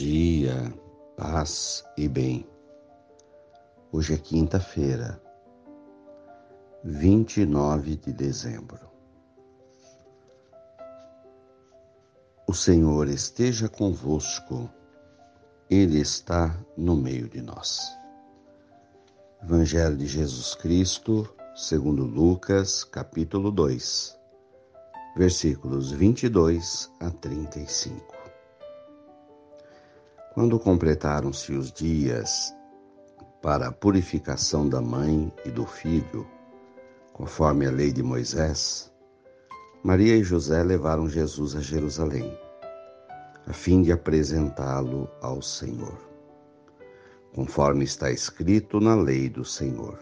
dia, paz e bem. Hoje é quinta-feira, 29 de dezembro. O Senhor esteja convosco, Ele está no meio de nós. Evangelho de Jesus Cristo, segundo Lucas, capítulo 2, versículos 22 a 35. Quando completaram-se os dias para a purificação da mãe e do filho, conforme a lei de Moisés, Maria e José levaram Jesus a Jerusalém, a fim de apresentá-lo ao Senhor, conforme está escrito na lei do Senhor.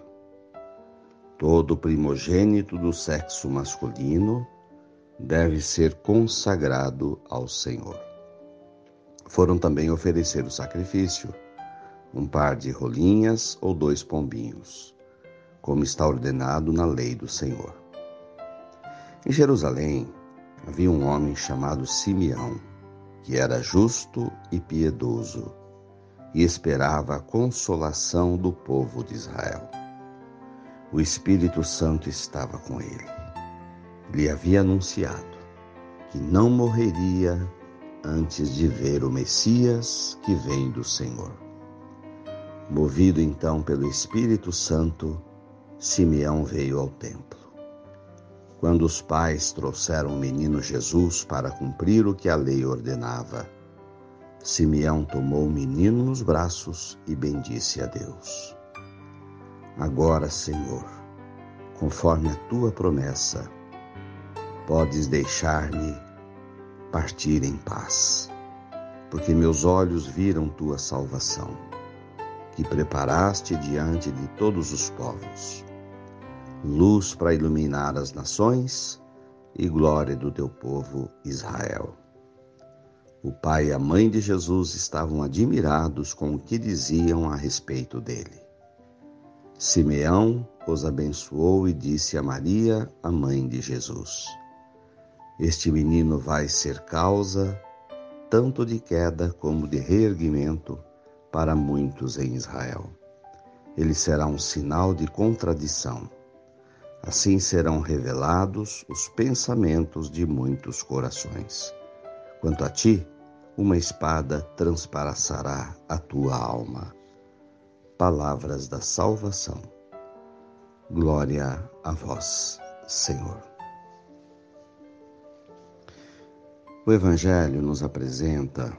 Todo primogênito do sexo masculino deve ser consagrado ao Senhor foram também oferecer o sacrifício, um par de rolinhas ou dois pombinhos, como está ordenado na lei do Senhor. Em Jerusalém havia um homem chamado Simeão, que era justo e piedoso e esperava a consolação do povo de Israel. O Espírito Santo estava com ele. Lhe havia anunciado que não morreria antes de ver o Messias que vem do Senhor. Movido então pelo Espírito Santo, Simeão veio ao templo. Quando os pais trouxeram o menino Jesus para cumprir o que a lei ordenava, Simeão tomou o menino nos braços e bendisse a Deus. Agora, Senhor, conforme a tua promessa, podes deixar-me partir em paz, porque meus olhos viram tua salvação, que preparaste diante de todos os povos, luz para iluminar as nações e glória do teu povo Israel. O pai e a mãe de Jesus estavam admirados com o que diziam a respeito dele. Simeão os abençoou e disse a Maria, a mãe de Jesus: este menino vai ser causa tanto de queda como de reerguimento para muitos em Israel. Ele será um sinal de contradição. Assim serão revelados os pensamentos de muitos corações. Quanto a ti, uma espada transpassará a tua alma. Palavras da salvação. Glória a vós, Senhor. O Evangelho nos apresenta,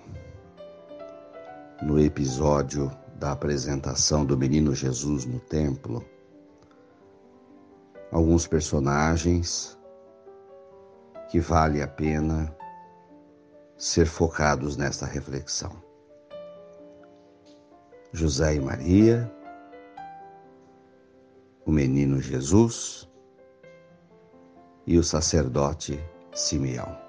no episódio da apresentação do menino Jesus no templo, alguns personagens que vale a pena ser focados nesta reflexão. José e Maria, o menino Jesus e o sacerdote Simeão.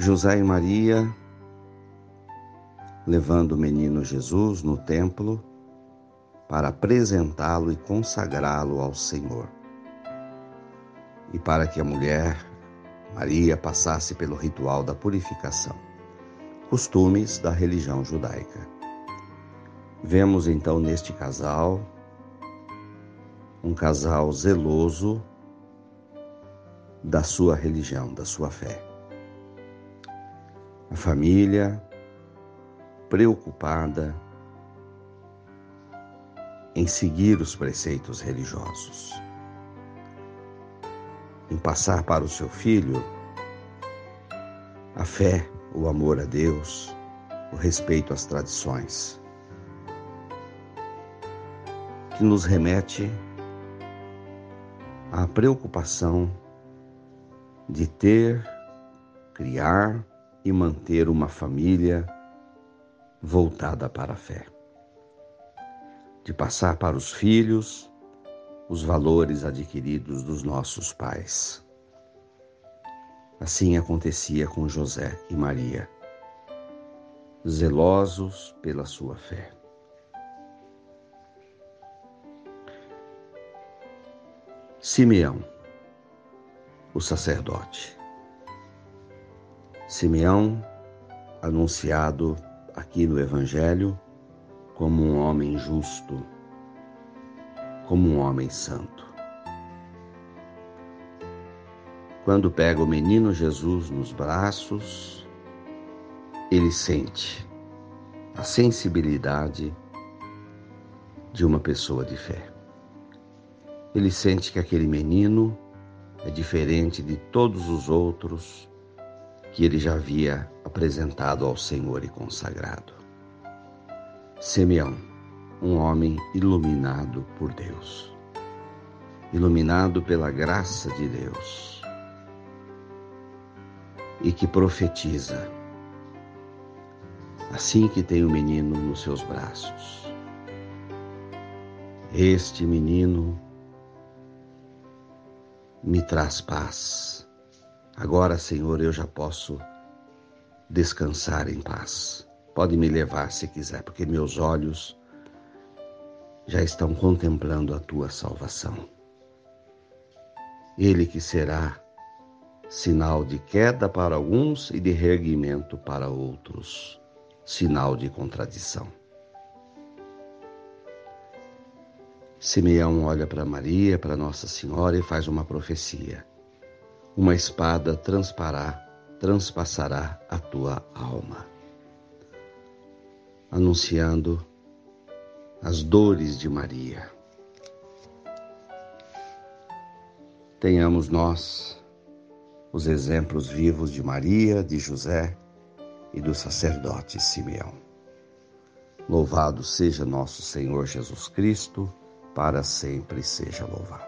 José e Maria levando o menino Jesus no templo para apresentá-lo e consagrá-lo ao Senhor. E para que a mulher, Maria, passasse pelo ritual da purificação, costumes da religião judaica. Vemos então neste casal um casal zeloso da sua religião, da sua fé a família preocupada em seguir os preceitos religiosos, em passar para o seu filho a fé, o amor a Deus, o respeito às tradições, que nos remete à preocupação de ter, criar e manter uma família voltada para a fé. De passar para os filhos os valores adquiridos dos nossos pais. Assim acontecia com José e Maria, zelosos pela sua fé. Simeão, o sacerdote. Simeão anunciado aqui no Evangelho como um homem justo, como um homem santo. Quando pega o menino Jesus nos braços, ele sente a sensibilidade de uma pessoa de fé. Ele sente que aquele menino é diferente de todos os outros que ele já havia apresentado ao Senhor e consagrado. Simeão, um homem iluminado por Deus, iluminado pela graça de Deus e que profetiza assim que tem o menino nos seus braços. Este menino me traz paz. Agora, Senhor, eu já posso descansar em paz. Pode me levar se quiser, porque meus olhos já estão contemplando a tua salvação. Ele que será sinal de queda para alguns e de reerguimento para outros, sinal de contradição. Simeão olha para Maria, para Nossa Senhora e faz uma profecia. Uma espada transpará, transpassará a tua alma, anunciando as dores de Maria. Tenhamos nós os exemplos vivos de Maria, de José e do sacerdote Simeão. Louvado seja nosso Senhor Jesus Cristo para sempre seja louvado.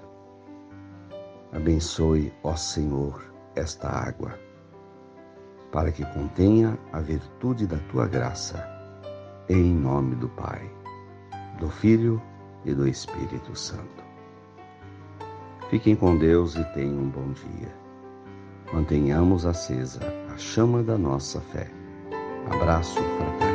Abençoe, ó Senhor, esta água, para que contenha a virtude da tua graça, em nome do Pai, do Filho e do Espírito Santo. Fiquem com Deus e tenham um bom dia. Mantenhamos acesa a chama da nossa fé. Abraço fraterno.